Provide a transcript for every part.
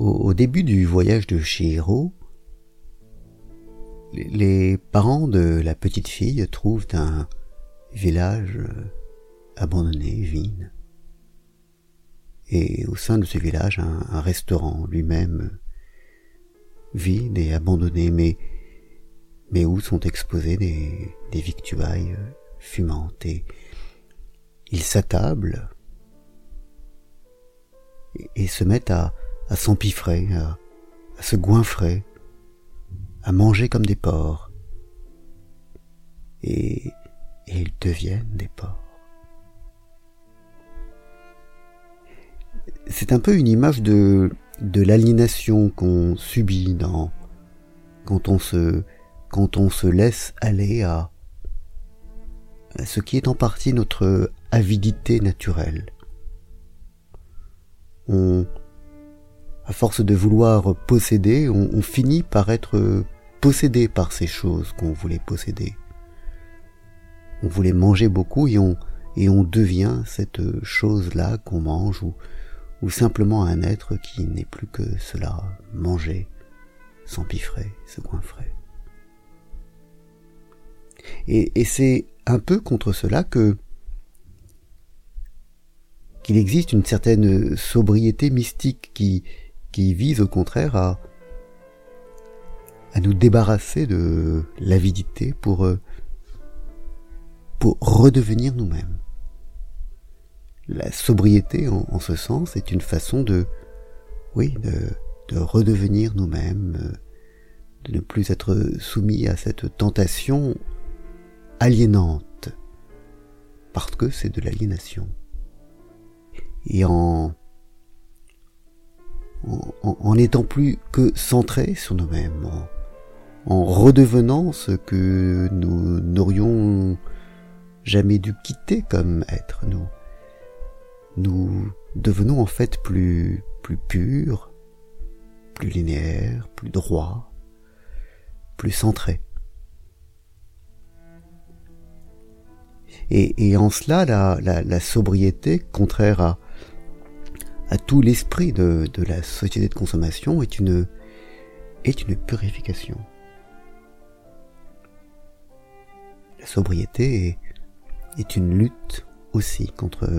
au, début du voyage de Shihiro, les parents de la petite fille trouvent un village abandonné, vide. Et au sein de ce village, un, restaurant lui-même vide et abandonné, mais, où sont exposées des, victuailles fumantes. Et ils s'attablent et, se mettent à, à s'empiffrer, à, se goinfrer, à manger comme des porcs. Et, et ils deviennent des porcs. C'est un peu une image de, de l'aliénation qu'on subit dans, quand on se, quand on se laisse aller à, à ce qui est en partie notre avidité naturelle. À force de vouloir posséder, on, finit par être possédé par ces choses qu'on voulait posséder. On voulait manger beaucoup et on, devient cette chose-là qu'on mange ou, simplement un être qui n'est plus que cela, manger, s'empiffrer, se coinfrer. Et, et c'est un peu contre cela que qu'il existe une certaine sobriété mystique qui, qui vise au contraire à, à nous débarrasser de l'avidité pour, euh, pour redevenir nous-mêmes. La sobriété, en, ce sens, est une façon de, oui, de, de redevenir nous-mêmes, euh, de ne plus être soumis à cette tentation aliénante, parce que c'est de l'aliénation. Et en en n'étant plus que centré sur nous-mêmes, en, redevenant ce que nous n'aurions jamais dû quitter comme être, nous, nous devenons en fait plus, plus purs, plus linéaires, plus droits, plus centrés. Et, en cela, la, la sobriété, contraire à, à tout l'esprit de, la société de consommation est une, est une purification. La sobriété est, est une lutte aussi contre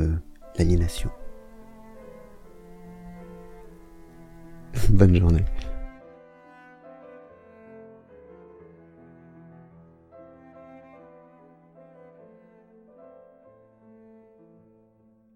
l'aliénation. Bonne journée.